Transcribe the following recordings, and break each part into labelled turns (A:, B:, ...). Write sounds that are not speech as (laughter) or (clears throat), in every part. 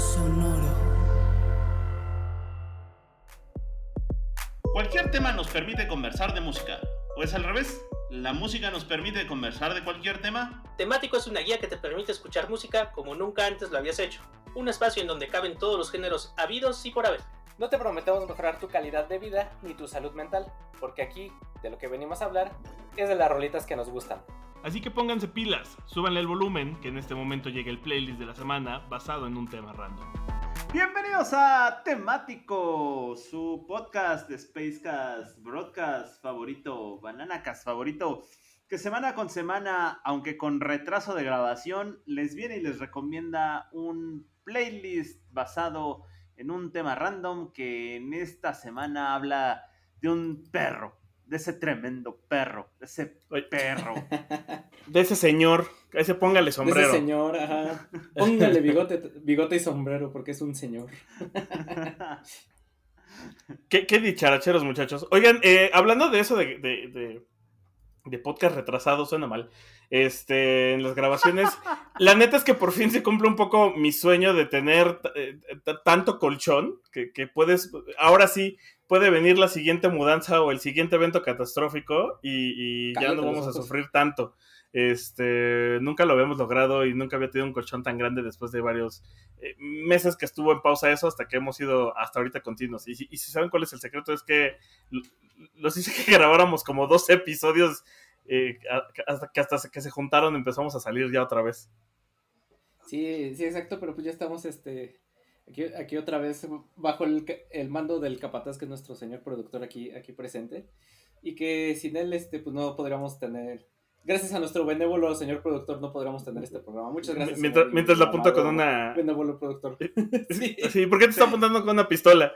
A: Sonoro.
B: Cualquier tema nos permite conversar de música. ¿O es al revés? ¿La música nos permite conversar de cualquier tema?
C: Temático es una guía que te permite escuchar música como nunca antes lo habías hecho. Un espacio en donde caben todos los géneros habidos y por haber.
D: No te prometemos mejorar tu calidad de vida ni tu salud mental, porque aquí, de lo que venimos a hablar, es de las rolitas que nos gustan.
E: Así que pónganse pilas, súbanle el volumen, que en este momento llega el playlist de la semana basado en un tema random.
F: Bienvenidos a Temático, su podcast de Spacecast, broadcast favorito, Bananacast favorito, que semana con semana, aunque con retraso de grabación, les viene y les recomienda un playlist basado en un tema random que en esta semana habla de un perro, de ese tremendo perro, de ese perro. (laughs)
E: De ese señor, a ese póngale
G: De
E: sombrero.
G: ese señor, ajá. (laughs) Póngale bigote, bigote y sombrero porque es un señor. (laughs)
E: ¿Qué, qué dicharacheros, muchachos. Oigan, eh, hablando de eso de, de, de- de podcast retrasado, suena mal. Este, en las grabaciones, la neta es que por fin se cumple un poco mi sueño de tener eh, tanto colchón que, que puedes, ahora sí, puede venir la siguiente mudanza o el siguiente evento catastrófico y, y ya no vamos a sufrir tanto. Este, nunca lo habíamos logrado y nunca había tenido un colchón tan grande después de varios eh, meses que estuvo en pausa eso hasta que hemos ido hasta ahorita continuos. Y, si- y si saben cuál es el secreto es que los hice que (laughs) grabáramos como dos episodios eh, hasta que hasta que se juntaron empezamos a salir ya otra vez.
G: Sí, sí, exacto, pero pues ya estamos este aquí, aquí otra vez bajo el, ca- el mando del capataz que es nuestro señor productor aquí, aquí presente. Y que sin él este pues no podríamos tener Gracias a nuestro benévolo señor productor no podríamos tener este programa. Muchas gracias.
E: Mientras,
G: señor
E: mientras la apunta con una...
G: Benévolo productor. (laughs) Sí.
E: Sí, ¿por qué te está apuntando con una pistola?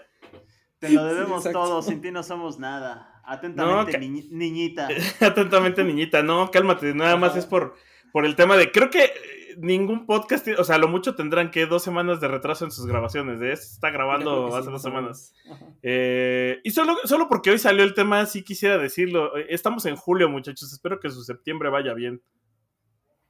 F: Te lo debemos
G: Sí,
F: todo, sin ti no somos nada. Atentamente, niñita. (laughs)
E: Atentamente, niñita. No, cálmate. Nada más es por, por el tema de. Creo que eh, ningún podcast. O sea, lo mucho tendrán que dos semanas de retraso en sus grabaciones. De este está grabando
G: sí,
E: hace dos semanas. Eh, y solo, solo porque hoy salió el tema, sí quisiera decirlo. Eh, Estamos en julio, muchachos. Espero que su septiembre vaya bien.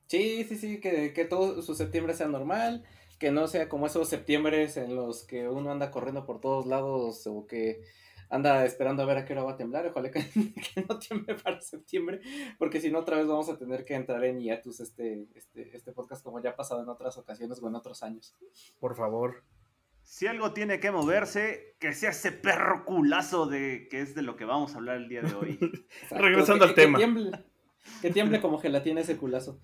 G: Sí, sí, sí, que, que todo su septiembre sea normal, que no sea como esos septiembres en los que uno anda corriendo por todos lados o que anda esperando a ver a qué hora va a temblar. Ojalá que, (laughs) que no tiemble para septiembre, porque si no, otra vez vamos a tener que entrar en hiatus este, este, este podcast como ya ha pasado en otras ocasiones o en otros años.
E: Por favor.
F: Si algo tiene que moverse, que sea ese perro culazo de que es de lo que vamos a hablar el día de hoy. (laughs)
E: Regresando
G: que-
E: al
G: que
E: tema.
G: tiemble, que tiemble como gelatina ese culazo.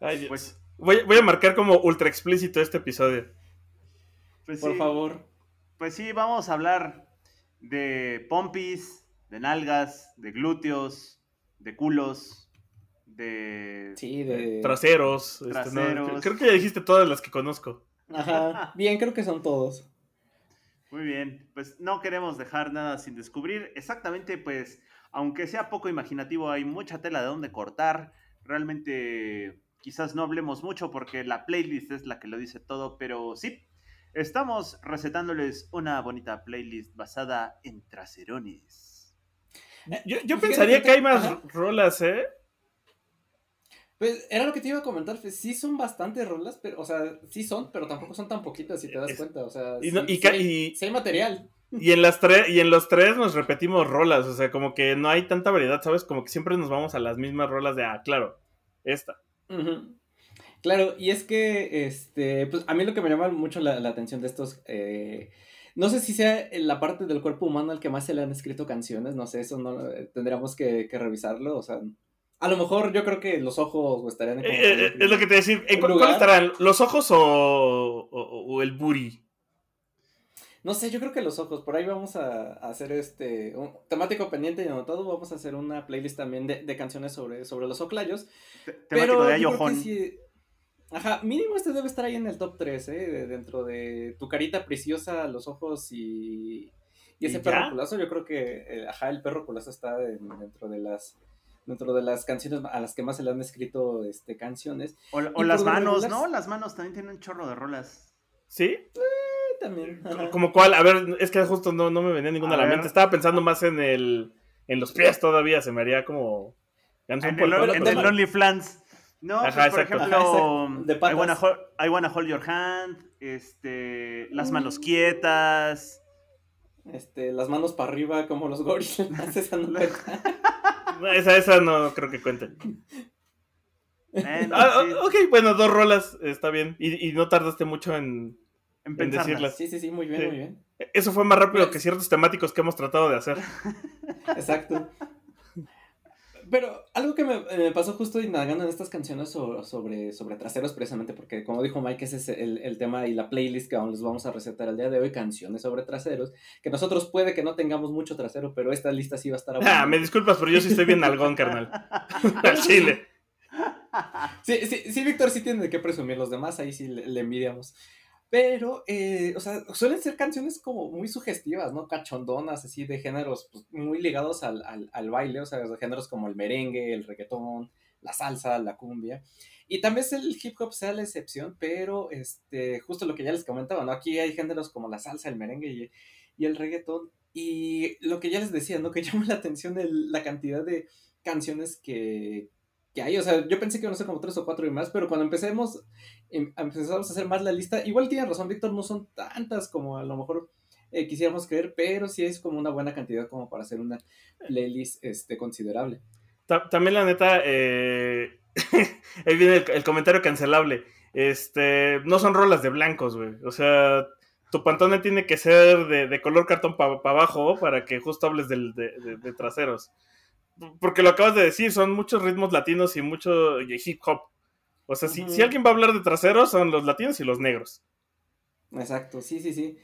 E: Ay.
F: Pues,
E: voy, voy a marcar como ultra explícito este episodio.
F: pues
G: Por
F: sí,
G: favor.
F: Pues sí, vamos a hablar de pompis, de nalgas, de glúteos, de culos, de...
G: Sí, de...
E: Traseros. este, no, creo que ya dijiste todas las que conozco.
G: Ajá. (laughs) Bien, creo que son todos.
F: Muy bien, pues no queremos dejar nada sin descubrir. Exactamente, pues, aunque sea poco imaginativo, hay mucha tela de dónde cortar. Realmente, quizás no hablemos mucho porque la playlist es la que lo dice todo, pero sí, estamos recetándoles una bonita playlist basada en traserones.
E: Yo, yo
G: Fíjate
E: pensaría
G: que-
E: que hay más
G: ajá.
E: rolas, ¿eh?
G: Pues era lo que te iba a comentar, pues, sí son bastantes rolas, pero, o sea, sí son, pero tampoco son tan poquitas si te das
E: Es-
G: cuenta, o sea,
E: y no-
G: sí,
E: y
G: sí hay,
E: y-
G: sí hay material.
E: Y en las tres, y en los tres nos repetimos rolas, o sea, como que no hay tanta variedad, ¿sabes? Como que siempre nos vamos a las mismas rolas de, ah, claro, esta.
G: Ujú. Claro, y es que, este, pues a mí lo que me llama mucho la, la atención de estos, eh, no sé si sea la parte del cuerpo humano al que más se le han escrito canciones, no sé, eso no, eh, tendríamos que, que revisarlo, o sea, a lo mejor yo creo que los ojos estarían en
E: Eh, eh, es lo que te decir, ¿en
G: ¿Un
E: cu- ¿cuál
G: lugar?
E: estarán? ¿Los ojos o, o- o el booty?
G: No sé, yo creo que los ojos. Por ahí vamos a, a hacer este un temático pendiente y anotado. Vamos a hacer una playlist también de, de canciones sobre, sobre los oclayos.
F: Te- Temático
G: pero
F: de
G: yo creo que
F: Ayojón.
G: sí- Ajá, mínimo este debe estar ahí en el top 3, ¿eh? de- dentro de tu carita preciosa, los ojos y, y ese
E: ¿Y
G: perro culazo. Yo creo que, eh, ajá, el perro culazo está en- dentro de las dentro de las canciones a las que más se le han escrito este, canciones.
F: O, las manos,
G: regular-
F: ¿no? Las manos también tienen un chorro de rolas.
E: ¿Sí?
G: Eh, también. ajá.
E: ¿Como cuál? A ver, es que justo no, no me venía ninguna a,
F: A
E: la
F: ver.
E: mente. Estaba pensando más en el en los pies todavía, se me haría como...
F: En el, en el
G: tema-
F: OnlyFans. No,
E: Ajá,
F: pues, por ejemplo,
G: Ajá, exacto. De
F: I, wanna hold, I Wanna Hold Your Hand, este, Las Manos Quietas.
G: Este, las manos para arriba como los gorilas. (laughs) Esa no.
E: No, (laughs) Esa, esa no creo que cuente.
F: Eh, no,
E: Ah,
F: sí,
E: ok, bueno, dos rolas, está bien. Y, y no tardaste mucho en...
F: en
E: en decirlas.
G: Sí, sí, sí, muy bien,
E: Sí.
G: muy bien.
E: Eso fue más rápido que ciertos temáticos que hemos tratado de hacer.
G: Exacto. Pero algo que me, me pasó justo indagando en estas canciones so- sobre, sobre traseros, precisamente porque, como dijo Mike, ese es el, el tema y la playlist que aún les vamos a recetar el día de hoy, canciones sobre traseros, que nosotros puede que no tengamos mucho trasero, pero esta lista sí va a estar
E: Ah, me disculpas, pero yo sí estoy bien algón, carnal. (laughs) Al chile.
G: Sí, sí, sí, Víctor sí tiene qué presumir, los demás ahí sí le, le envidiamos. Pero, eh, o sea, suelen ser canciones como muy sugestivas, ¿no? Cachondonas, así de géneros pues, muy ligados al, al, al baile, o sea, de géneros como el merengue, el reggaetón, la salsa, la cumbia. Y también es el hip hop sea la excepción, pero este, justo lo que ya les comentaba, ¿no? Aquí hay géneros como la salsa, el merengue y, y el reggaetón. Y lo que ya les decía, ¿no? Que (laughs) llama la atención la cantidad de canciones que, que hay. O sea, yo pensé que iban a ser como tres o cuatro y más, pero cuando empecemos, em- empezamos a hacer más la lista, igual tiene razón, Víctor, no son tantas como a lo mejor eh, quisiéramos creer, pero sí es como una buena cantidad como para hacer una playlist este, considerable.
E: Ta- También la neta, eh, (laughs) ahí viene el, el comentario cancelable. Este, no son rolas de blancos, güey. O sea, tu pantone tiene que ser de, de color cartón para abajo para que justo hables del- de, de- de traseros. Porque lo acabas de decir, son muchos ritmos latinos y mucho hip hop. O sea, si, alguien va a hablar de traseros, son los latinos y los negros.
G: Exacto, sí, sí, sí.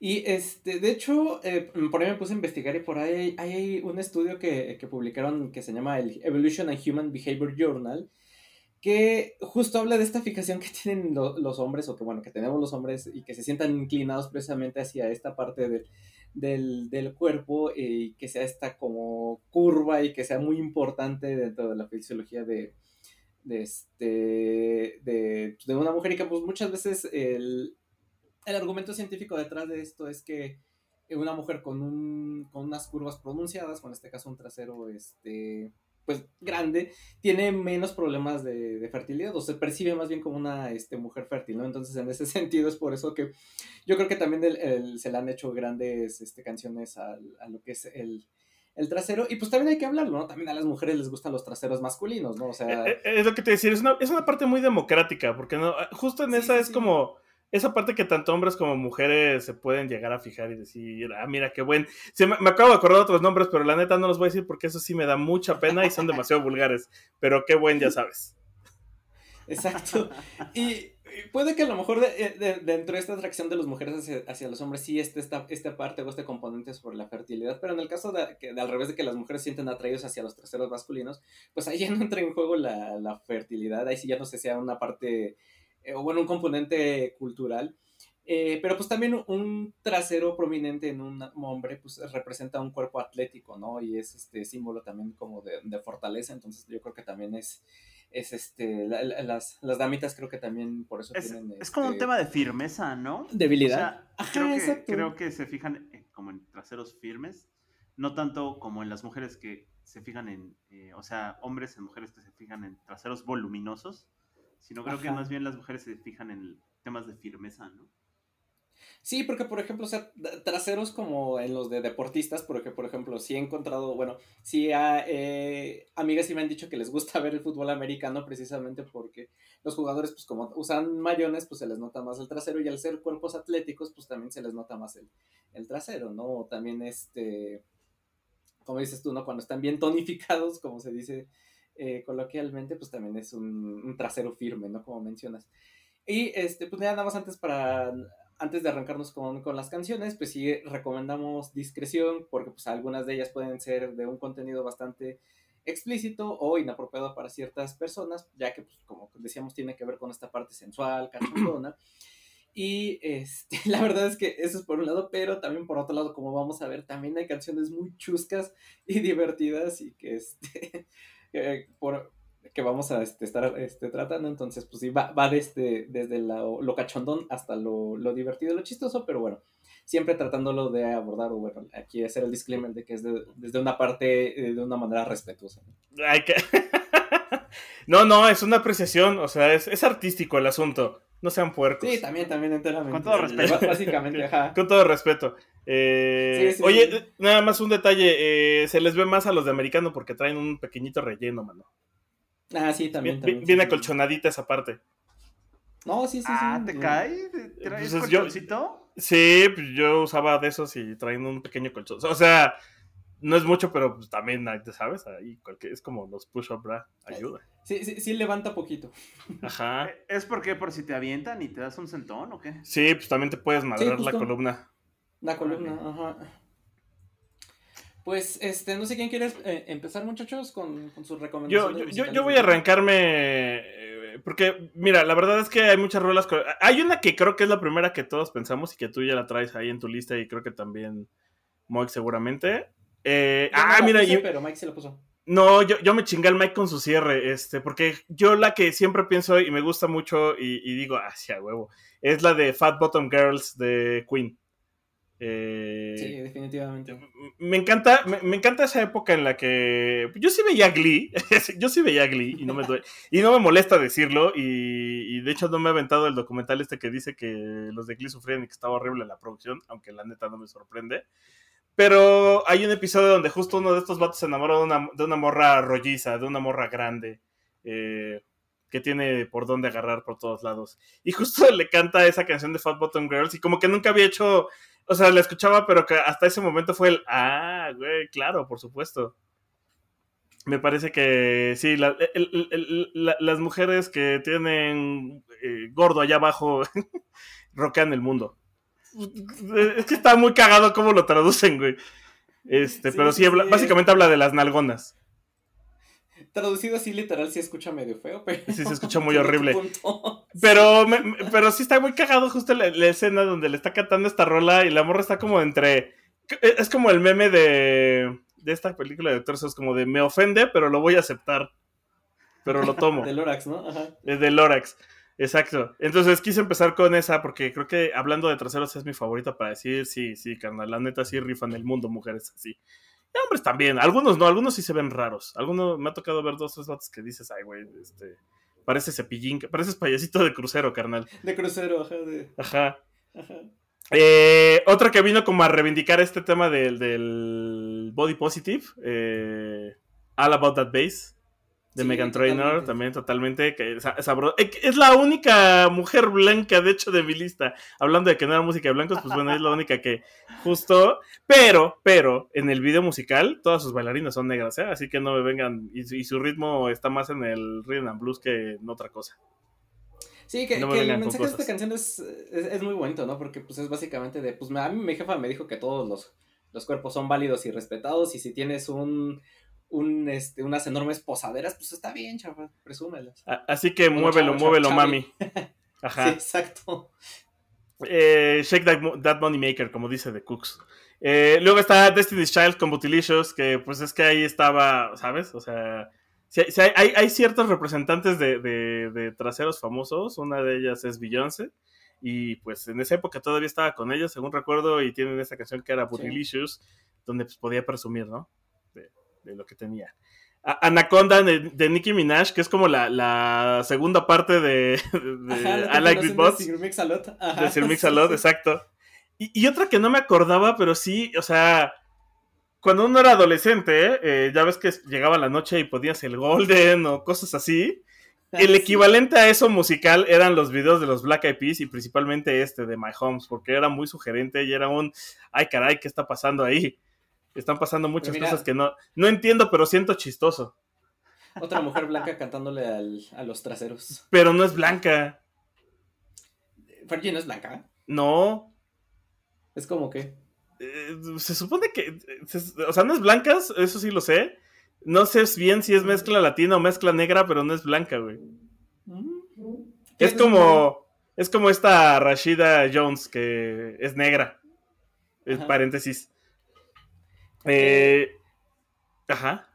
G: Y este, de hecho, eh, por ahí me puse a investigar y por ahí hay, hay un estudio que, que publicaron que se llama el Evolution and Human Behavior Journal, que justo habla de esta fijación que (laughs) tienen lo- los hombres, o que bueno, que tenemos los hombres y que se sientan inclinados precisamente hacia esta parte del, del, del cuerpo y que sea esta como curva y que sea muy importante dentro de la fisiología de, de, este, de, de una mujer y que pues muchas veces el, el argumento científico detrás de esto es que una mujer con, un, con unas curvas pronunciadas, con este caso un trasero este, pues grande, tiene menos problemas de, de fertilidad o se percibe más bien como una este, mujer fértil, ¿no? Entonces en ese (laughs) sentido es por eso que yo creo que también el- el- se le han hecho grandes este, canciones a, lo que es el, el trasero y pues también hay que hablarlo, ¿no? También a las mujeres les gustan los traseros masculinos, ¿no? O sea...
E: Eh, eh, Es lo que te decía, es una, es una parte muy democrática, porque no, justo en
G: Sí,
E: esa
G: sí,
E: es
G: sí.
E: como esa parte que tanto hombres como mujeres se pueden llegar a fijar y decir, ah, mira qué buen. Se me, acabo de acordar otros nombres, pero la neta no los voy a decir porque eso sí me da mucha pena y son demasiado vulgares. Pero qué buen, ya sabes.
G: Exacto. Y puede que a lo mejor de- dentro de esta atracción de las mujeres hacia, hacia los hombres sí esta, esta parte o este componente sobre la fertilidad, pero en el caso de, que, al revés de que las mujeres se sienten atraídos hacia los traseros masculinos, pues ahí ya no entra en juego la, la fertilidad, ahí sí ya no si sea una parte, eh, o bueno, un componente cultural. Eh, pero pues también un trasero prominente en un hombre pues representa un cuerpo atlético, ¿no? Y es este símbolo también como de, de fortaleza, entonces yo creo que también es, es este, la- la- las, las damitas creo que también por eso
F: Es,
G: tienen...
F: es como un
G: este,
F: tema de firmeza, ¿no?
G: Debilidad.
F: O sea,
G: Ajá,
F: creo, que, creo que se fijan eh, como en traseros firmes, no tanto como en las mujeres que se fijan en, eh, o sea, hombres en mujeres que se fijan en traseros voluminosos, sino creo que más bien las mujeres se fijan en temas de firmeza, ¿no?
G: Sí, porque por ejemplo, o sea, traseros como en los de deportistas, porque por ejemplo, sí he encontrado, bueno, sí ha, eh, amigas sí me han dicho que les gusta (laughs) ver el fútbol americano precisamente porque los jugadores, pues como usan mayones, pues se les nota más el trasero y al ser cuerpos atléticos, pues también se les nota más el, el trasero, ¿no? O también este, como dices tú, ¿no? Cuando están bien tonificados, como se dice eh, coloquialmente, pues también es un, un trasero firme, ¿no? Como mencionas. Y este, pues nada más antes para antes de arrancarnos con, con, las canciones, pues sí recomendamos discreción, porque pues algunas de ellas pueden ser de un contenido bastante explícito o inapropiado para ciertas personas, ya que pues como decíamos tiene que ver con esta parte sensual, cachondona. (clears throat) Y este, (laughs) la verdad es que eso es por un lado, pero también por otro lado, como vamos a ver, también hay canciones muy chuscas y divertidas y que este, eh, por, que vamos a este, estar este, tratando. Entonces, pues sí, va, va desde, desde lo, lo cachondón hasta lo, lo, divertido, lo chistoso, pero bueno, siempre tratándolo de abordar, o bueno, aquí hacer el disclaimer de que es de, desde una parte, eh, de una manera respetuosa.
E: Hay que... (laughs) no, no, es una apreciación, o sea, es, es artístico el asunto. No sean puercos.
G: Sí, también, también enteramente.
F: Con todo respeto.
G: Básicamente, (laughs) ajá.
E: Con todo respeto. Eh,
G: Sí, sí,
E: oye,
G: sí.
E: nada más un detalle. eh, se les ve más a los de americano porque traen un pequeñito relleno, mano.
G: Ah, sí, también.
E: Bien,
G: también,
E: bien
G: sí, sí.
E: acolchonadita esa parte.
G: No, sí, sí, sí.
F: Ah, ¿te
G: sí.
F: cae? ¿Traes
E: Pues yo-
F: colchoncito?
E: Sí, pues yo usaba de esos y traen un pequeño colchón. O sea, no es mucho, pero pues también, ¿sabes? Ahí cualquier- es como los push-up bra. Ayuda.
G: Sí, sí, sí levanta poquito.
E: Ajá. (laughs)
F: ¿Es porque por si te avientan y te das un sentón o qué?
E: Sí, pues también te puedes madrar la columna.
G: La columna, ajá. Pues, este, no sé quién quiere eh, empezar, muchachos, con, con sus recomendaciones.
E: yo, yo, yo voy a arrancarme. eh, Porque, mira, la verdad es que hay muchas rolas. Hay una que creo que es la primera que todos pensamos y que tú ya la traes ahí en tu lista y creo que también Moik seguramente. Eh,
G: no
E: ah, mira,
G: puse,
E: y-
G: pero Mike se la puso.
E: no, yo, yo me chingué al Mike con su cierre, este, porque yo la que siempre pienso y me gusta mucho y, y digo, ah, sí, a huevo, es la de Fat Bottom Girls de Queen. Eh,
G: Sí, definitivamente.
E: me encanta, me, me encanta esa época en la que yo sí veía Glee, (laughs) yo sí veía Glee y no me duele- y no me molesta decirlo y, y de hecho no me he aventado el documental este que dice que los de Glee sufrían y que estaba horrible la producción, aunque la neta no me sorprende. Pero hay un episodio donde justo uno de estos vatos se enamora de una, de una morra rolliza, de una morra grande, eh, que tiene por dónde agarrar por todos lados. Y justo (laughs) le canta esa canción de Fat Bottom Girls y como que nunca había hecho o sea, la escuchaba, pero que hasta ese momento fue el, ah, güey, claro, por supuesto. Me parece que sí, la- las mujeres que tienen eh, gordo allá abajo (laughs) roquean el mundo. Es que está muy cagado cómo lo traducen, güey. Este,
G: Sí,
E: pero sí,
G: sí,
E: habla-
G: sí.
E: básicamente habla de las nalgonas.
G: Traducido así literal sí escucha medio feo, pero...
E: Sí, se escucha (laughs) muy horrible. Pero, me- me- pero sí está muy cagado justo la, la escena donde le está cantando esta rola y la morra está como entre... Es como el meme de, de esta película de tercios, como de me ofende, pero lo voy a aceptar. Pero lo tomo. (laughs)
G: De Lorax, ¿no? Ajá.
E: Es de Lorax. Exacto. Entonces quise empezar con esa porque creo que hablando de traseros es mi favorita para decir, sí, sí, carnal, la neta sí rifan el mundo, mujeres así. Y hombres también, algunos no, algunos sí se ven raros. Algunos me ha tocado ver dos, tres vatos que dices, ay, güey, este, parece cepillín, pareces payasito de crucero, carnal.
G: De crucero, ajá, de...
E: Ajá.
G: Ajá.
E: Eh, otra que vino como a reivindicar este tema del, del body positive, eh, All About That Bass, de
G: Sí,
E: Megan Trainor, también totalmente, que es, sabro- eh, que es la única mujer blanca, de hecho, de mi lista. Hablando de que no era música de blancos, pues bueno, es la única que justo, pero, pero, en el video musical, todas sus bailarinas son negras, ¿eh? así que no me vengan, y, su- y su ritmo está más en el rhythm and blues que en otra cosa.
G: Sí, que,
E: No me
G: que el mensaje de esta canción es, es, es muy bonito, ¿no? Porque pues es básicamente de, pues a mí mi jefa me dijo que todos los, los cuerpos son válidos y respetados y si tienes un, un este, unas enormes posaderas, pues está bien, chaval, presúmelas.
E: Así que muévelo,
G: chavo,
E: muévelo,
G: chavo,
E: mami. Ajá. (laughs)
G: Sí, exacto.
E: Eh, Shake that, That Money Maker, como dice The Cooks. Eh, luego está Destiny's Child con Bootylicious, que pues es que ahí estaba, ¿sabes? O sea, sí hay, sí hay- ciertos representantes de, de- de traseros famosos, una de ellas es Beyoncé, y pues en esa época todavía estaba con ellos, según recuerdo, y tienen esa canción que era Bootylicious, donde pues podía presumir, ¿no? De, de lo que tenía. Anaconda de, de Nicki Minaj, que es como la, la segunda parte de, de
G: Ajá,
E: I Like
G: de
E: Boss
G: Sir Mix-a-Lot. Ajá,
E: de Sir Mix-a-Lot,
G: sí.
E: exacto. Y, y otra que no me acordaba, pero sí, o sea, cuando uno era adolescente, eh, ya ves que llegaba la noche y podías el Golden o cosas así. El
G: Sí.
E: equivalente a eso musical eran los videos de los Black Eyed Peas y principalmente este de My Homes, porque era muy sugerente y era un, ay caray, ¿qué está pasando ahí? Están pasando muchas
G: mira-
E: cosas que no, no entiendo, pero siento chistoso.
G: Otra mujer blanca cantándole al, a los traseros.
E: Pero no es blanca,
G: Fergie no es blanca.
E: no.
G: Es como que.
E: Eh, se supone que. eh, se- o sea, no es blanca, eso sí lo sé. No sé bien si es mezcla latina o mezcla negra, pero no es blanca, güey.
G: ¿Qué
E: Es como. Es como esta Rashida Jones, que es negra.
G: Ajá.
E: paréntesis. Eh, ajá.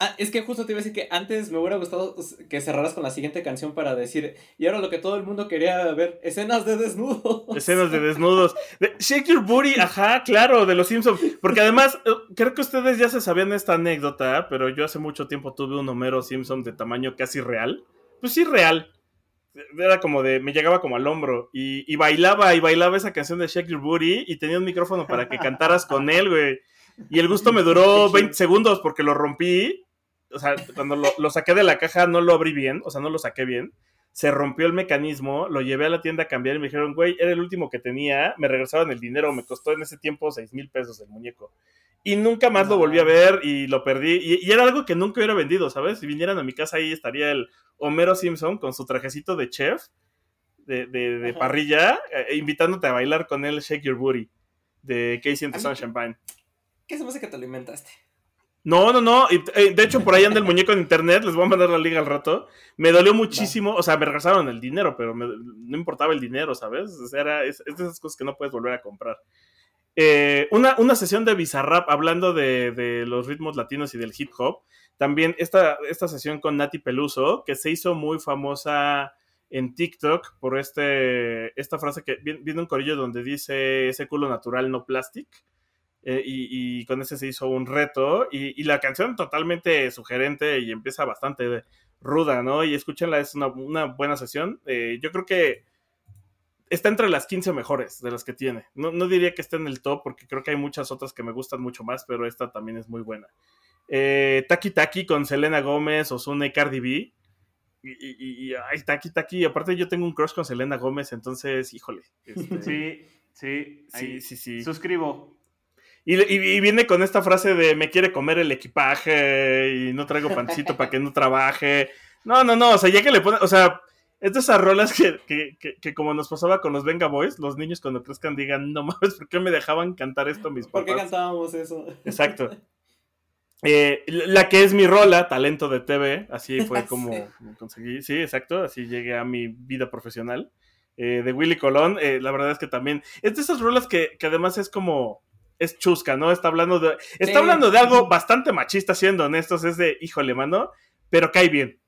G: Ah, es que justo te iba a decir que antes me hubiera gustado que cerraras con la siguiente canción para decir, y ahora lo que todo el mundo quería ver, escenas de desnudos. (laughs)
E: Escenas de desnudos. De Shake Your Booty, ajá, claro, de los Simpsons. Porque además, eh, creo que ustedes ya se sabían esta anécdota, pero yo hace mucho tiempo tuve un Homero Simpson de tamaño casi real. Pues sí, real. Era como de, me llegaba como al hombro. Y, y bailaba, y bailaba esa canción de Shake Your Booty, y tenía un micrófono para que cantaras con él, güey. Y el gusto (laughs) me duró 20 segundos porque lo rompí o sea, cuando lo, lo, saqué de la caja no lo abrí bien, o sea, no lo saqué bien. Se rompió el mecanismo, lo llevé a la tienda a cambiar y me dijeron, güey, era el último que tenía, me regresaban el dinero, me costó en ese tiempo 6 mil pesos el muñeco. Y nunca más lo volví a ver y lo perdí. Y, y, era algo que nunca hubiera vendido, ¿sabes? Si vinieran a mi casa ahí estaría el Homero Simpson con su trajecito de chef, de, de, de parrilla, eh, invitándote a bailar con él Shake Your Booty, de Casey and the Sunshine Band.
G: ¿Qué se me hace que te lo inventaste?
E: No, no, no. Eh, de hecho, por ahí anda el muñeco en internet. Les voy a mandar la liga al rato. Me dolió muchísimo. O sea, me regresaron el dinero, pero me, no importaba el dinero, ¿sabes? O sea, era, es, es, de esas cosas que no puedes volver a comprar. Eh, una, una, sesión de Bizarrap hablando de, de, los ritmos latinos y del hip hop. También esta, esta sesión con Nati Peluso, que se hizo muy famosa en TikTok por este, esta frase que viene un corillo donde dice ese culo natural, no plastic. Eh, y, y, con ese se hizo un reto y, y, la canción totalmente sugerente y empieza bastante ruda, ¿no? Y escúchenla, es una, una buena sesión. Eh, yo creo que está entre las 15 mejores de las que tiene. No, no, diría que esté en el top porque creo que hay muchas otras que me gustan mucho más, pero esta también es muy buena. Eh, Taki Taki con Selena Gómez, Ozuna y Cardi B. Y, y, y, ay, Taki Taki, aparte yo tengo un crush con Selena Gómez, entonces, híjole. (laughs)
F: Este... Sí, sí,
E: sí, sí, sí.
F: Suscribo.
E: Y, y, y, viene con esta frase de me quiere comer el equipaje y no traigo pancito para que no trabaje. No, no, no, o sea, ya que le pone, o sea, es de esas rolas que, que, que, que, como nos pasaba con los Venga Boys, los niños cuando crezcan digan, no mames, ¿por qué me dejaban cantar esto mis papás?
G: ¿Por qué cantábamos eso?
E: Exacto. Eh, la que es mi rola, talento de TV, así (laughs) fue como sí. conseguí, sí, exacto, así llegué a mi vida profesional. Eh, de Willy Colón, eh, la verdad es que también, es de esas rolas que, que además es como, es chusca, ¿no? Está hablando de. Está sí. hablando de algo bastante machista, siendo honestos. Es de, híjole, mano, pero cae bien.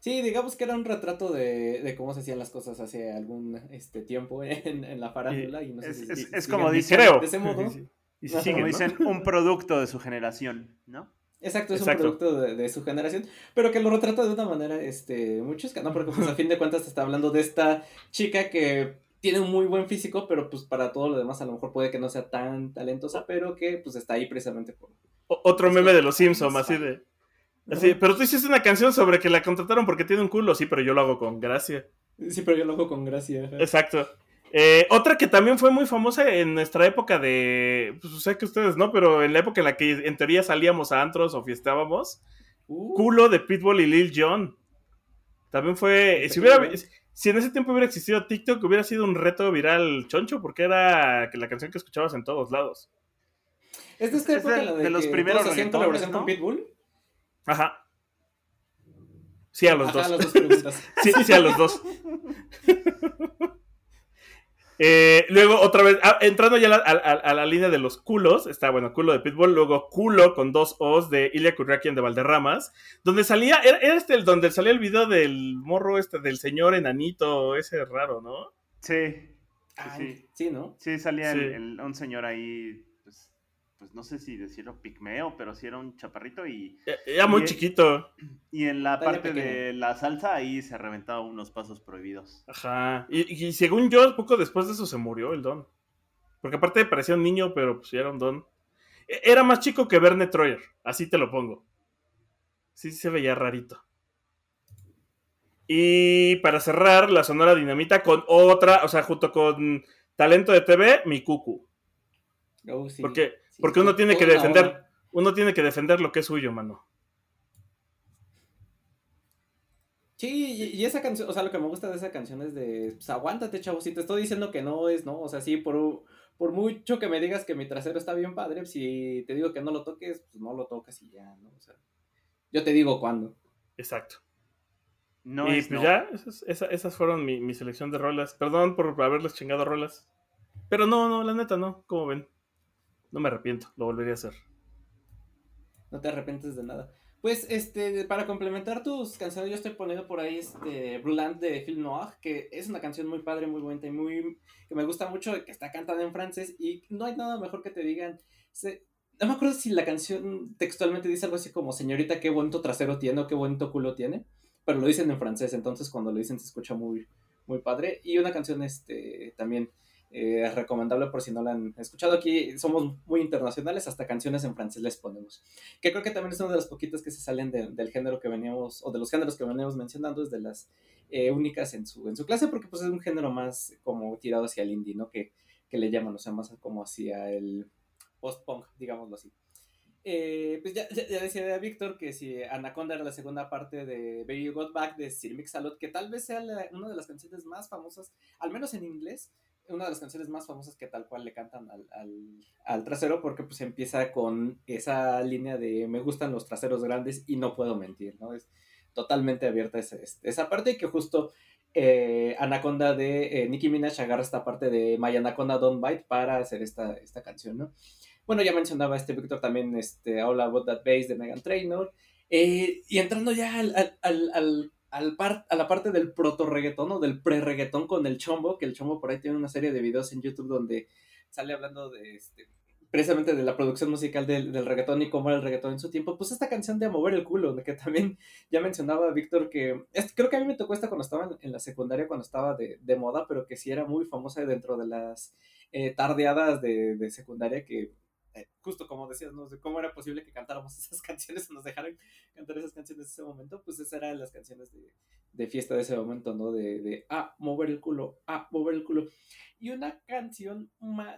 G: Sí, digamos que era un retrato de, de cómo se hacían las cosas hace algún este, tiempo (laughs) en, en la farándula. Y no sé
F: es,
G: si,
F: es,
G: si,
F: es
G: si
F: como dicen,
E: creo.
G: de ese modo.
E: Sí,
F: y si siguen, como ¿no? dicen, un producto de su generación, ¿no?
G: Exacto, es
E: Exacto.
G: un producto de, de, su generación, pero que lo retrata de una manera este, muy chusca, ¿no? Porque pues a (laughs) fin de cuentas está hablando de esta chica que tiene un muy buen físico, pero pues para todo lo demás a lo mejor puede que no sea tan talentosa, pero que pues está ahí precisamente por...
E: O otro meme de los Simpsons, así de... Así, pero tú hiciste una canción sobre que la contrataron porque tiene un culo, sí, pero yo lo hago con gracia.
G: Sí, pero yo lo hago con gracia.
E: Exacto. Eh, otra que también fue muy famosa en nuestra época de, pues sé que ustedes no, pero en la época en la que en teoría salíamos a antros o fiestábamos, uh. culo de Pitbull y Lil Jon. También fue, si hubiera, si en ese tiempo hubiera existido TikTok, hubiera sido un reto viral choncho, porque era la canción que escuchabas en todos lados.
G: ¿Es de esta
F: es
G: época
F: de,
G: la de,
F: de los
G: que
F: primeros
G: todos hacían colaboración
F: ¿no?
G: con Pitbull?
E: Ajá. Sí, a los
G: Ajá,
E: dos.
G: las dos preguntas.
E: sí, sí, a los dos. (laughs) Eh, luego, otra vez, ah, entrando ya a la, a, a la, línea de los culos, está, bueno, culo de Pitbull, luego culo con dos O's de Ilya Kuryakin de Valderramas, donde salía, era, era, este el donde salía el video del morro este, del señor enanito, ese raro, ¿no?
F: Sí.
G: Ay, sí. sí, ¿no?
F: Sí, salía sí. El, el, un señor ahí, pues, no sé si decirlo pigmeo, pero sí era un chaparrito y...
E: Era muy
F: y,
E: chiquito.
F: Y en la Dale parte pequeño. de la salsa ahí se reventaba unos pasos prohibidos.
E: Ajá. Y, y, según yo, poco después de eso se murió el don. Porque aparte parecía un niño, pero pues era un don. E, Era más chico que Verne Troyer, así te lo pongo. Sí se veía rarito. Y para cerrar, la Sonora Dinamita con otra, o sea, junto con Talento de TV, mi cucu.
G: Oh, sí.
E: Porque, sí, porque uno tiene que defender, uno tiene que defender lo que es suyo, mano.
G: Sí, y, y, esa canción, o sea, lo que me gusta de esa canción es de, pues aguántate, chavo, si te estoy diciendo que no es, ¿no? O sea, sí, por, por mucho que me digas que mi trasero está bien padre, si te digo que no lo toques, pues no lo tocas y ya, ¿no? O sea, yo te digo cuándo.
E: Exacto.
F: No
E: y
F: es,
E: pues
F: no.
E: ya, esas, esas, esas fueron mi, mi, selección de rolas. Perdón por haberles chingado rolas. Pero no, no, la neta no, como ven. No me arrepiento, lo volvería a hacer.
G: no te arrepientes de nada. Pues, este, para complementar tus canciones, yo estoy poniendo por ahí, este, Bruland de Film Noir, que es una canción muy padre, muy bonita y muy, que me gusta mucho, que está cantada en francés, y no hay nada mejor que te digan, no me acuerdo si la canción textualmente dice algo así como, señorita, qué bonito trasero tiene o qué bonito culo tiene, pero lo dicen en francés, entonces cuando lo dicen se escucha muy, muy padre, y una canción, este, también eh, recomendable por si no la han escuchado. Aquí somos muy internacionales, hasta canciones en francés les ponemos. Que creo que también es una de las poquitas que se salen del género que veníamos, o de los géneros que veníamos mencionando, es de las eh, únicas en su, en su clase, porque pues es un género más como tirado hacia el indie, ¿no? Que, que le llaman, o sea, más como hacia el post-punk, digámoslo así. Eh, pues ya, ya, decía Víctor que si Anaconda era la segunda parte de Baby Got Back de Sir Mix-a-Lot, que tal vez sea una de las canciones más famosas, al menos en inglés, una de las canciones más famosas que tal cual le cantan al, al, trasero porque pues empieza con esa línea de me gustan los traseros grandes y no puedo mentir, ¿no? Es totalmente abierta esa, esa parte y que justo eh, Anaconda de eh, Nicki Minaj agarra esta parte de My Anaconda Don't Bite para hacer esta, esta canción, ¿no? Bueno, ya mencionaba este Víctor también este All About That Bass de Megan Trainor. Eh, y entrando ya al, al al a la parte del proto reggaetón o del pre reggaetón con el chombo, que el chombo por ahí tiene una serie de videos en YouTube donde sale hablando de este precisamente de la producción musical del, del reggaetón y cómo era el reggaetón en su tiempo, pues esta canción de Mover el Culo, que también ya mencionaba Víctor que es, creo que a mí me tocó esta cuando estaba en, la secundaria, cuando estaba de, de, moda, pero que sí era muy famosa dentro de las eh, tardeadas de, de secundaria que eh, justo como decías, ¿no? cómo era posible que cantáramos (laughs) esas canciones o nos dejaran cantar esas canciones en ese momento, pues esas eran las canciones de, de fiesta de ese momento, ¿no? De, de, ah, mover el culo, ah, mover el culo. Y una canción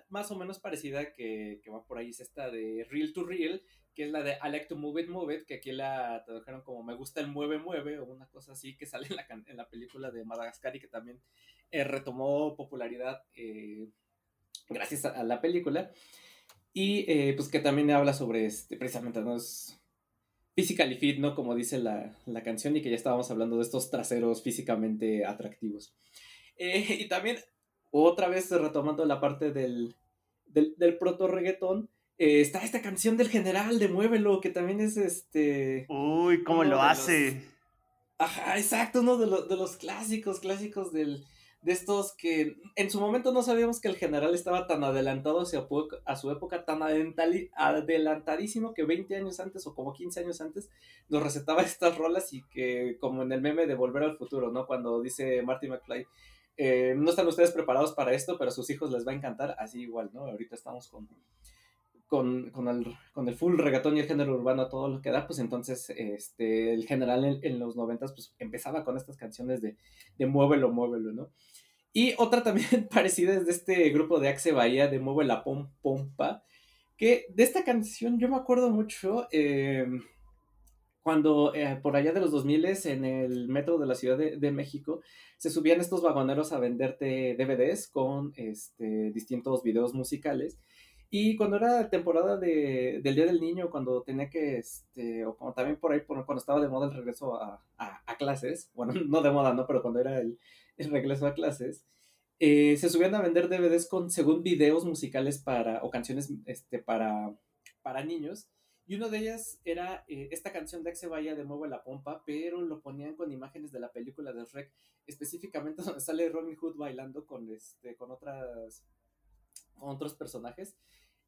G: más o menos parecida que, que, va por ahí es esta de Real to Real, que es la de I like to move it, move it, que aquí la tradujeron como me gusta el mueve, mueve, o una cosa así, que sale en la, en la película de Madagascar y que también eh, retomó popularidad eh, gracias a la película. Y eh, pues que también habla sobre este, precisamente, ¿no? Es physically fit, ¿no? Como dice la, la, canción y que ya estábamos hablando de estos traseros físicamente atractivos. Eh, y también, otra vez retomando la parte del, del, del proto reggaetón, eh, está esta canción del general de Muévelo, que también es este...
F: Uy, ¿cómo lo hace?
G: Ajá, exacto, uno de, de los clásicos, clásicos del, de estos que en su momento no sabíamos que el general estaba tan adelantado hacia a su época, tan adelantadísimo que 20 años antes o como 15 años antes nos recetaba (laughs) estas rolas y que como en el meme de Volver al Futuro, ¿no? Cuando dice Marty McFly, eh, no están ustedes preparados para esto, pero a sus hijos les va a encantar, así igual, ¿no? Ahorita estamos con, con, con, el, con el full reggaetón y el género urbano todo lo que da, pues entonces este, el general en, los noventas pues empezaba con estas canciones de, de muévelo, muévelo, ¿no? Y otra también (laughs) parecida es de este grupo de Axe Bahía de Mueve la Pom Pompa, que de esta canción yo me acuerdo mucho em, cuando eh, por allá de los 2000 en el metro de la Ciudad de, México se subían estos vagoneros a venderte DVDs con este, distintos videos musicales. Y cuando era temporada de, del Día del Niño, cuando tenía que, este, o también por ahí, cuando estaba de moda el regreso a, a clases, bueno, (laughs) no de moda, ¿no? Pero cuando era el, el regreso a clases, eh, se subían a vender DVDs con, según videos musicales para, o canciones este, para, para niños. Y una de ellas era eh, esta canción de Axe Vaya de Mueve la Pompa, pero lo ponían con imágenes de la película de Shrek, específicamente (laughs) donde sale Robin Hood bailando con, este, con, otras, con otros personajes.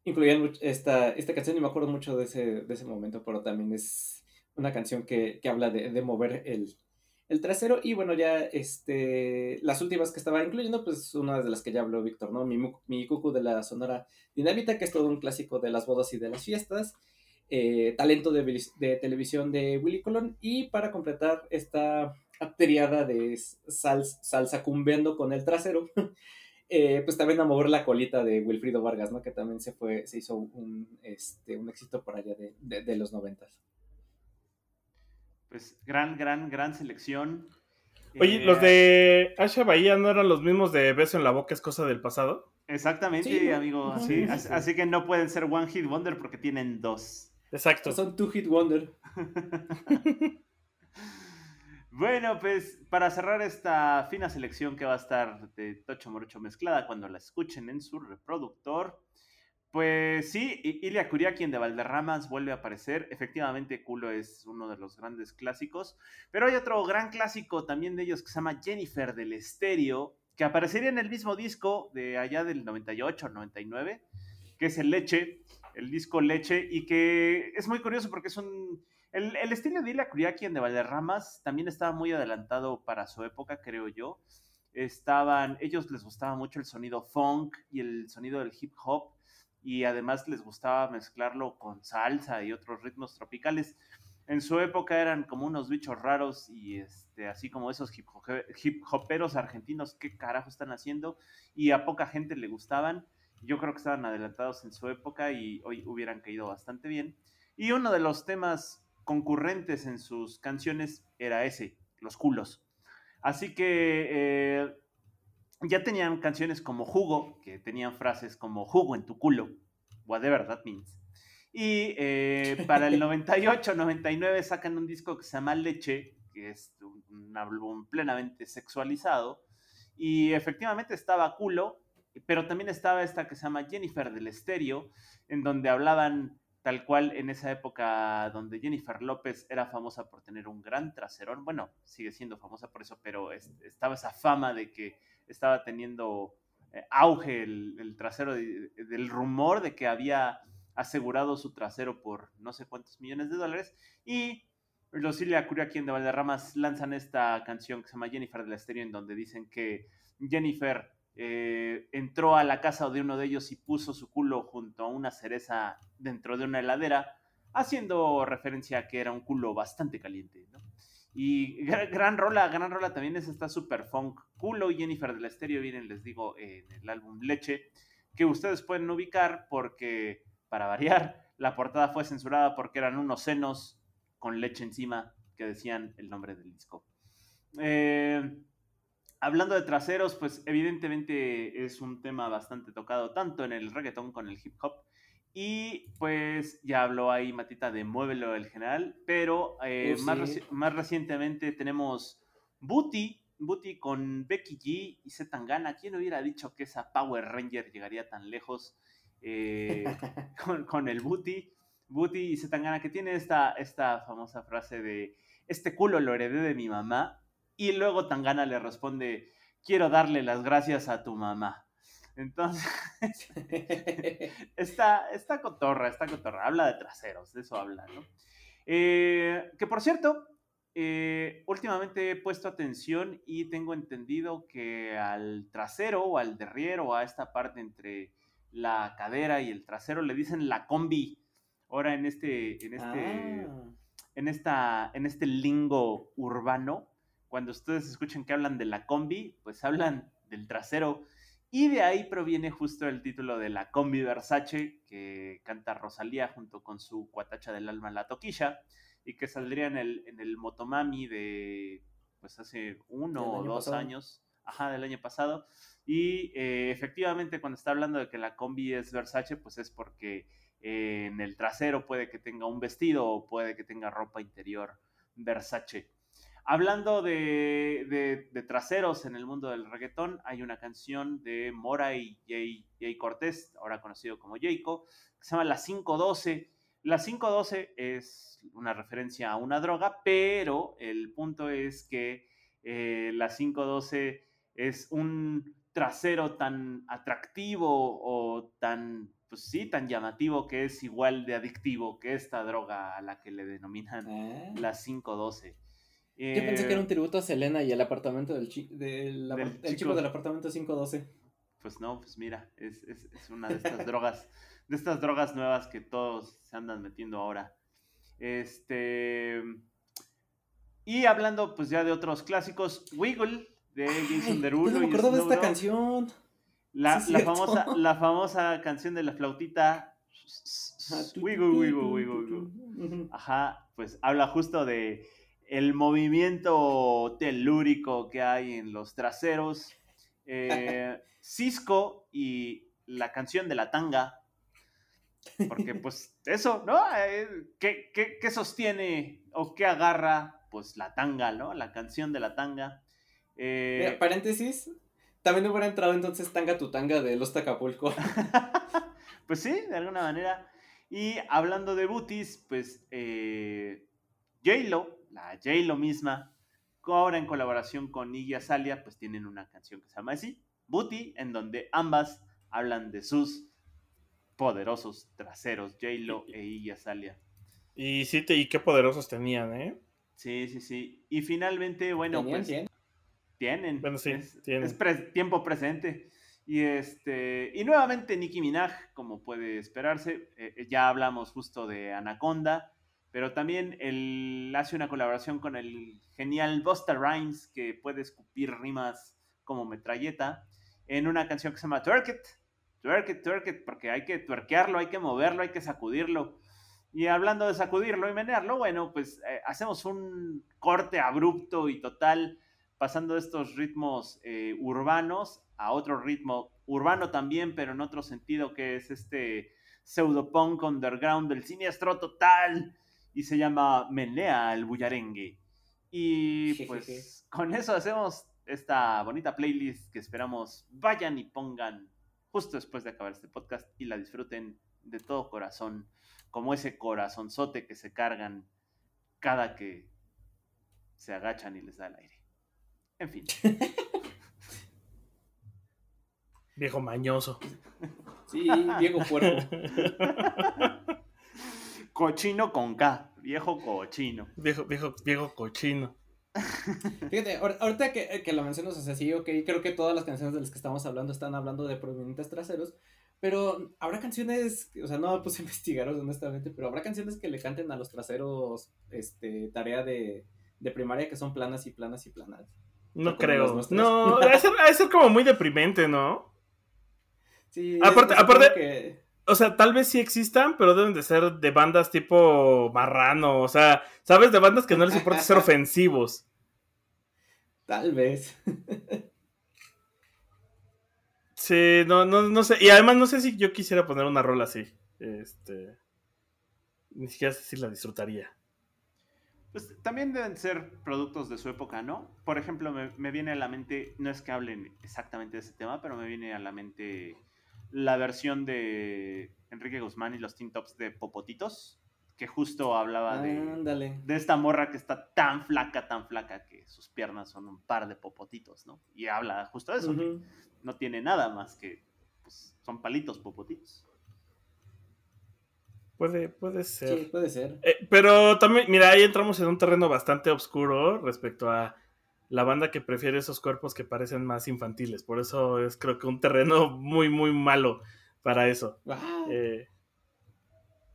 G: Incluían esta, esta canción y me acuerdo mucho de ese, de ese momento, pero también es una canción que, que habla de, de mover el, el trasero y bueno, ya este, las últimas que estaba incluyendo, pues una de las que ya habló Víctor, ¿no? Mi, mi cucu de la Sonora Dinamita, que es todo un clásico de las bodas y de las fiestas, eh, talento de, de, televisión de Willy Colón y para completar esta triada de salsa cumbiendo con el trasero, (laughs) eh, pues también a mover la colita de Wilfrido Vargas, ¿no? Que también se fue, se hizo un, este, un éxito por allá de, de, de los noventas
F: pues gran, gran, gran selección.
E: Oye, ¿los de Asha Bahía no eran los mismos de Beso en la Boca es cosa del pasado?
F: Exactamente, amigo. así, que no pueden ser One Hit Wonder porque tienen dos.
E: Exacto.
G: Son Two Hit Wonder. (laughs)
F: bueno, pues para cerrar esta fina selección que va a estar de Tocho Morocho mezclada cuando la escuchen en su reproductor, Pues sí, I- Ilia quien de Valderramas vuelve a aparecer. Efectivamente, Culo es uno de los grandes clásicos. Pero hay otro gran clásico también de ellos que se llama Jennifer del Estéreo, que aparecería en el mismo disco de allá del 98 99, que es el Leche, el disco Leche, y que es muy curioso porque es un... El, estilo de Ilia quien de Valderramas también estaba muy adelantado para su época, creo yo. Estaban, ellos les gustaba mucho el sonido funk y el sonido del hip hop y además les gustaba mezclarlo con salsa y otros ritmos tropicales. En su época eran como unos bichos raros y este, así como esos hip, hip hoperos argentinos, ¿qué carajo están haciendo? Y a poca gente le gustaban. Yo creo que estaban adelantados en su época y hoy hubieran caído bastante bien. Y uno de los temas concurrentes en sus canciones era ese, los culos. Así que eh, ya tenían canciones como Jugo, que tenían frases como Jugo en tu culo, whatever that means. Y eh, (laughs) para el 98-99 sacan un disco que se llama Leche, que es un, un álbum plenamente sexualizado. Y efectivamente estaba culo, pero también estaba esta que se llama Jennifer del Estéreo, en donde hablaban tal cual en esa época donde Jennifer López era famosa por tener un gran traserón. Bueno, sigue siendo famosa por eso, pero es, estaba esa fama de que estaba teniendo eh, auge el, trasero, de, del rumor de que había asegurado su trasero por no sé cuántos millones de dólares. Y los Ilia quien de Valderramas lanzan esta canción que se llama Jennifer del Estéreo, en donde dicen que Jennifer eh, entró a la casa de uno de ellos y puso su culo junto a una cereza dentro de una heladera, haciendo referencia a que era un culo bastante caliente, ¿no? Y gran, rola, gran rola también es esta super funk. Culo y Jennifer del Estéreo vienen, les digo, en el álbum Leche, que ustedes pueden ubicar porque, para variar, (laughs) la portada fue censurada porque eran unos senos con leche encima que decían el nombre del disco. Eh, hablando de traseros, pues evidentemente es un tema bastante tocado tanto en el reggaetón con el hip hop. Y pues ya habló ahí Matita de Muévelo el General, pero eh,
G: Oh, sí.
F: más, reci- más recientemente tenemos Booty, Booty con Becky G y Z Tangana. ¿Quién hubiera dicho que esa Power Ranger llegaría tan lejos eh, (laughs) con, con el Booty? Booty y Z Tangana, que tiene esta, esta famosa frase de este culo lo heredé de mi mamá. Y luego Tangana le responde, quiero darle las gracias a tu mamá. Entonces, (laughs) está, está cotorra, está cotorra. Habla de traseros, de eso habla, ¿no? Eh, que por cierto, eh, últimamente he puesto atención y tengo entendido que al trasero o al derriero o a esta parte entre la cadera y el trasero le dicen la combi. Ahora en este, en este,
G: Ah.
F: en esta, en este lingo urbano, cuando ustedes escuchan que hablan de la combi, pues hablan del trasero. Y de ahí proviene justo el título de la combi Versace, que canta Rosalía junto con su cuatacha del alma La Toquilla, y que saldría en el, en el Motomami de, pues hace uno o dos
G: pasado.
F: años, ajá, del año pasado. Y eh, efectivamente cuando está hablando de que la combi es Versace, pues es porque eh, en el trasero puede que tenga un vestido o puede que tenga ropa interior Versace. Hablando de, de- de traseros en el mundo del reggaetón, hay una canción de Mora y Jay, Jay Cortés, ahora conocido como Jayco, que se llama La 512. La 512 es una referencia a una droga, pero el punto es que eh, la 512 es un trasero tan atractivo o tan, pues sí, tan llamativo que es igual de adictivo que esta droga a la que le denominan
G: Ah.
F: la 512.
G: Yo pensé que era un
F: Eh,
G: tributo a Selena y el apartamento del, chi- del,
F: Del
G: apart- el
F: chico.
G: chico del apartamento 512.
F: Pues no, pues mira, es, es- es una de estas (laughs) drogas, de estas drogas nuevas que todos se andan metiendo ahora. Este. Y hablando pues ya de otros clásicos, Wiggle de Jason Derulo
G: no me acordaba de esta canción.
F: La,
G: Sí,
F: la famosa, la famosa canción de la flautita.
G: Tu,
F: Wiggle, wiggle, wiggle, wiggle. Ajá, pues habla justo de el movimiento telúrico que hay en los traseros. Eh, (laughs) Cisco y la canción de la tanga. Porque pues eso, ¿no? Eh, ¿qué, qué, qué sostiene o qué agarra? Pues la tanga, ¿no? La canción de la tanga. Eh,
G: Mira, paréntesis. También hubiera entrado entonces Tanga tu Tanga de Los Acapulco. (laughs)
F: Pues sí, de alguna manera. Y hablando de booties, pues eh, J-Lo, la J-Lo misma, ahora en colaboración con Iggy Azalea, pues tienen una canción que se llama así, Booty, en donde ambas hablan de sus poderosos traseros, J-Lo e Iggy Azalea.
E: Y sí, te, y qué poderosos tenían, ¿eh?
F: Sí, sí, sí. Y finalmente, bueno,
G: ¿Tenían,
F: pues
G: tienen?
F: tienen.
E: Bueno, sí,
F: es,
E: tienen.
F: es pre- tiempo presente. Y este y nuevamente Nicki Minaj, como puede esperarse, eh, ya hablamos justo de Anaconda, pero también él hace una colaboración con el genial Busta Rhymes, que puede escupir rimas como metralleta, en una canción que se llama Twerk It, Twerk It, Twerk It, porque hay que tuerquearlo, hay que moverlo, hay que sacudirlo. Y hablando de sacudirlo y menearlo, bueno, pues eh, hacemos un corte abrupto y total, pasando de estos ritmos eh, urbanos a otro ritmo urbano también, pero en otro sentido, que es este pseudopunk underground del siniestro total, y se llama Menea el Bullarengue. Y (laughs) pues con eso hacemos esta bonita playlist que esperamos vayan y pongan justo después de acabar este podcast y la disfruten de todo corazón, como ese corazonzote que se cargan cada que se agachan y les da el aire. En fin. (laughs)
E: Viejo mañoso.
G: Sí, Diego Puerco. (laughs)
F: Cochino con K, viejo cochino.
E: Viejo, viejo, viejo cochino. (laughs)
G: Fíjate, ahor- ahorita que, que lo mencionas, o sea, sí, ok, creo que todas las canciones de las que estamos hablando están hablando de prominentes traseros, pero habrá canciones, o sea, no me puse a investigar honestamente, pero habrá canciones que le canten a los traseros, este, tarea de, de primaria que son planas y planas y planas.
E: No creo. No, debe ser, debe ser como muy deprimente, ¿no?
G: Sí,
E: Aparte-
G: es- es
E: aparte-
G: que-
E: O sea, tal vez sí existan, pero deben de ser de bandas tipo marrano. O sea, ¿sabes? De bandas que no les importa ser (laughs) ofensivos.
G: Tal vez.
E: Sí, no, no, no sé. Y además no sé si yo quisiera poner una rola así. Este. Ni siquiera sé si la disfrutaría.
F: Pues también deben ser productos de su época, ¿no? Por ejemplo, me, me viene a la mente, no es que hablen exactamente de ese tema, pero me viene a la mente la versión de Enrique Guzmán y los Teen Tops de Popotitos, que justo hablaba de, de esta morra que está tan flaca, tan flaca, que sus piernas son un par de popotitos, ¿no? Y habla justo de eso, que no tiene nada más que, pues, son palitos popotitos.
E: Puede, puede ser.
G: Sí, puede ser.
E: Eh, pero también, mira, ahí entramos en un terreno bastante oscuro respecto a la banda que prefiere esos cuerpos que parecen más infantiles. Por eso es creo que un terreno muy, muy malo para eso.
G: Ah,
E: Eh,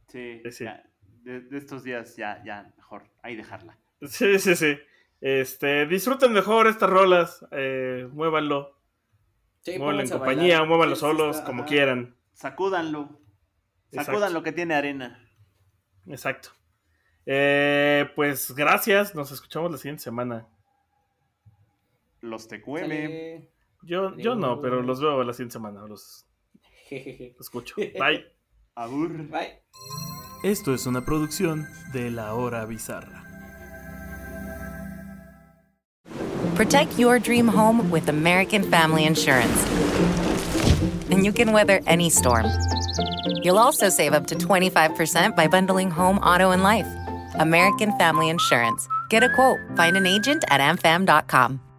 F: Sí,
E: Sí.
F: ya, de, de estos días ya, ya, mejor, ahí dejarla.
E: sí, sí, sí. Este, disfruten mejor estas rolas, eh, muévanlo,
G: sí,
E: muévanlo en compañía,
G: bailar.
E: muévanlo
G: Sí,
E: solos,
G: está,
E: como
G: ajá.
E: quieran.
F: Sacúdanlo.
E: Exacto.
F: Sacudan lo que tiene arena.
E: Exacto. Eh, pues gracias, nos escuchamos la siguiente semana.
F: Los TQM.
E: Yo, yo no, pero los veo la siguiente semana, los
G: Jejeje.
E: escucho. (laughs) Bye.
F: Abur.
G: Bye.
A: Esto es una producción de La Hora Bizarra.
H: Protect your dream home with American Family Insurance. And you can weather any storm. You'll also save up to 25% by bundling home, auto, and life. American Family Insurance. Get a quote, find an agent at amfam.com.